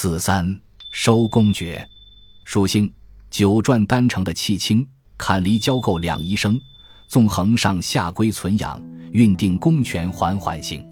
四三收公爵，属性九转丹城的气清，坎离交构两仪生，纵横上下归存养，运定公权缓缓行。